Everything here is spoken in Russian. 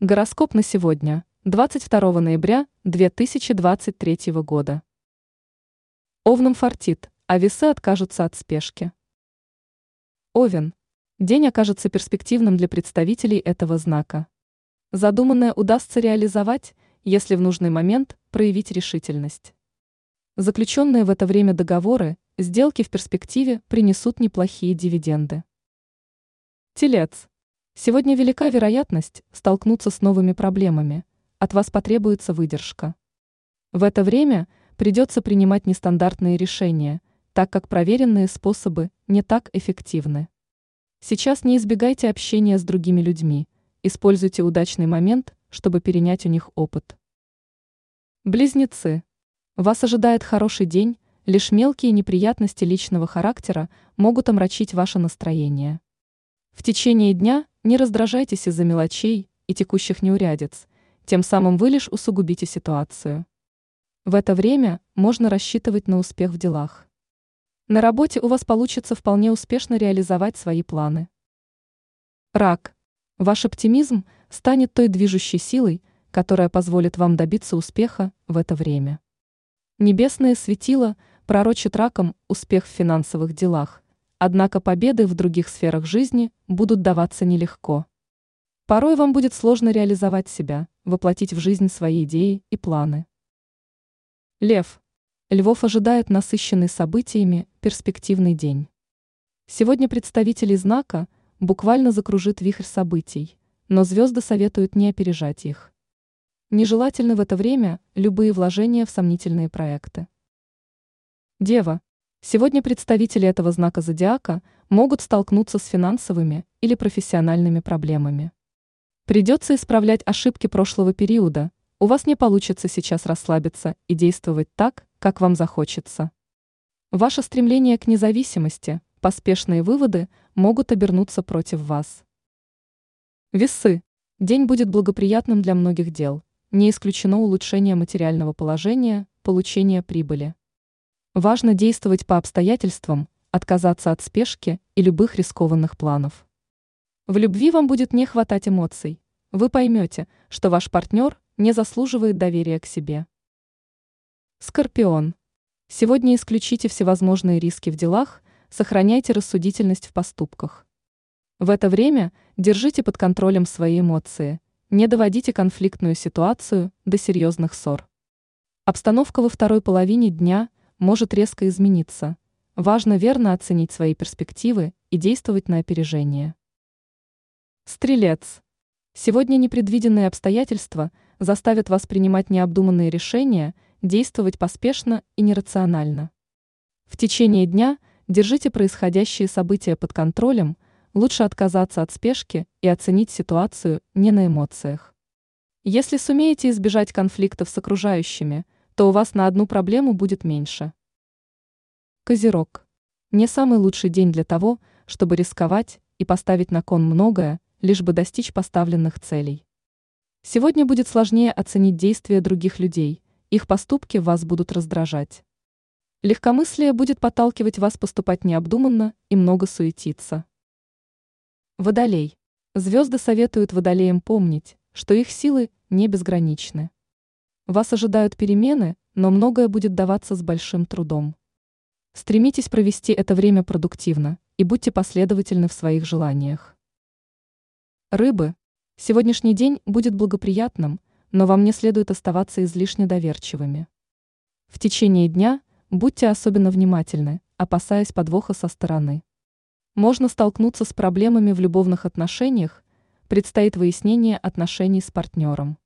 Гороскоп на сегодня, 22 ноября 2023 года. Овном фартит, а весы откажутся от спешки. Овен. День окажется перспективным для представителей этого знака. Задуманное удастся реализовать, если в нужный момент проявить решительность. Заключенные в это время договоры, сделки в перспективе принесут неплохие дивиденды. Телец. Сегодня велика вероятность столкнуться с новыми проблемами. От вас потребуется выдержка. В это время придется принимать нестандартные решения, так как проверенные способы не так эффективны. Сейчас не избегайте общения с другими людьми, используйте удачный момент, чтобы перенять у них опыт. Близнецы. Вас ожидает хороший день, лишь мелкие неприятности личного характера могут омрачить ваше настроение. В течение дня не раздражайтесь из-за мелочей и текущих неурядиц, тем самым вы лишь усугубите ситуацию. В это время можно рассчитывать на успех в делах. На работе у вас получится вполне успешно реализовать свои планы. Рак. Ваш оптимизм станет той движущей силой, которая позволит вам добиться успеха в это время. Небесное светило пророчит раком успех в финансовых делах, Однако победы в других сферах жизни будут даваться нелегко. Порой вам будет сложно реализовать себя, воплотить в жизнь свои идеи и планы. Лев. Львов ожидает насыщенный событиями перспективный день. Сегодня представители знака буквально закружит вихрь событий, но звезды советуют не опережать их. Нежелательно в это время любые вложения в сомнительные проекты. Дева. Сегодня представители этого знака зодиака могут столкнуться с финансовыми или профессиональными проблемами. Придется исправлять ошибки прошлого периода, у вас не получится сейчас расслабиться и действовать так, как вам захочется. Ваше стремление к независимости, поспешные выводы могут обернуться против вас. Весы. День будет благоприятным для многих дел. Не исключено улучшение материального положения, получение прибыли. Важно действовать по обстоятельствам, отказаться от спешки и любых рискованных планов. В любви вам будет не хватать эмоций. Вы поймете, что ваш партнер не заслуживает доверия к себе. Скорпион. Сегодня исключите всевозможные риски в делах, сохраняйте рассудительность в поступках. В это время держите под контролем свои эмоции, не доводите конфликтную ситуацию до серьезных ссор. Обстановка во второй половине дня может резко измениться. Важно верно оценить свои перспективы и действовать на опережение. Стрелец. Сегодня непредвиденные обстоятельства заставят вас принимать необдуманные решения, действовать поспешно и нерационально. В течение дня держите происходящие события под контролем, лучше отказаться от спешки и оценить ситуацию не на эмоциях. Если сумеете избежать конфликтов с окружающими – то у вас на одну проблему будет меньше. Козерог. Не самый лучший день для того, чтобы рисковать и поставить на кон многое, лишь бы достичь поставленных целей. Сегодня будет сложнее оценить действия других людей, их поступки вас будут раздражать. Легкомыслие будет подталкивать вас поступать необдуманно и много суетиться. Водолей. Звезды советуют водолеям помнить, что их силы не безграничны. Вас ожидают перемены, но многое будет даваться с большим трудом. Стремитесь провести это время продуктивно и будьте последовательны в своих желаниях. Рыбы. Сегодняшний день будет благоприятным, но вам не следует оставаться излишне доверчивыми. В течение дня будьте особенно внимательны, опасаясь подвоха со стороны. Можно столкнуться с проблемами в любовных отношениях, предстоит выяснение отношений с партнером.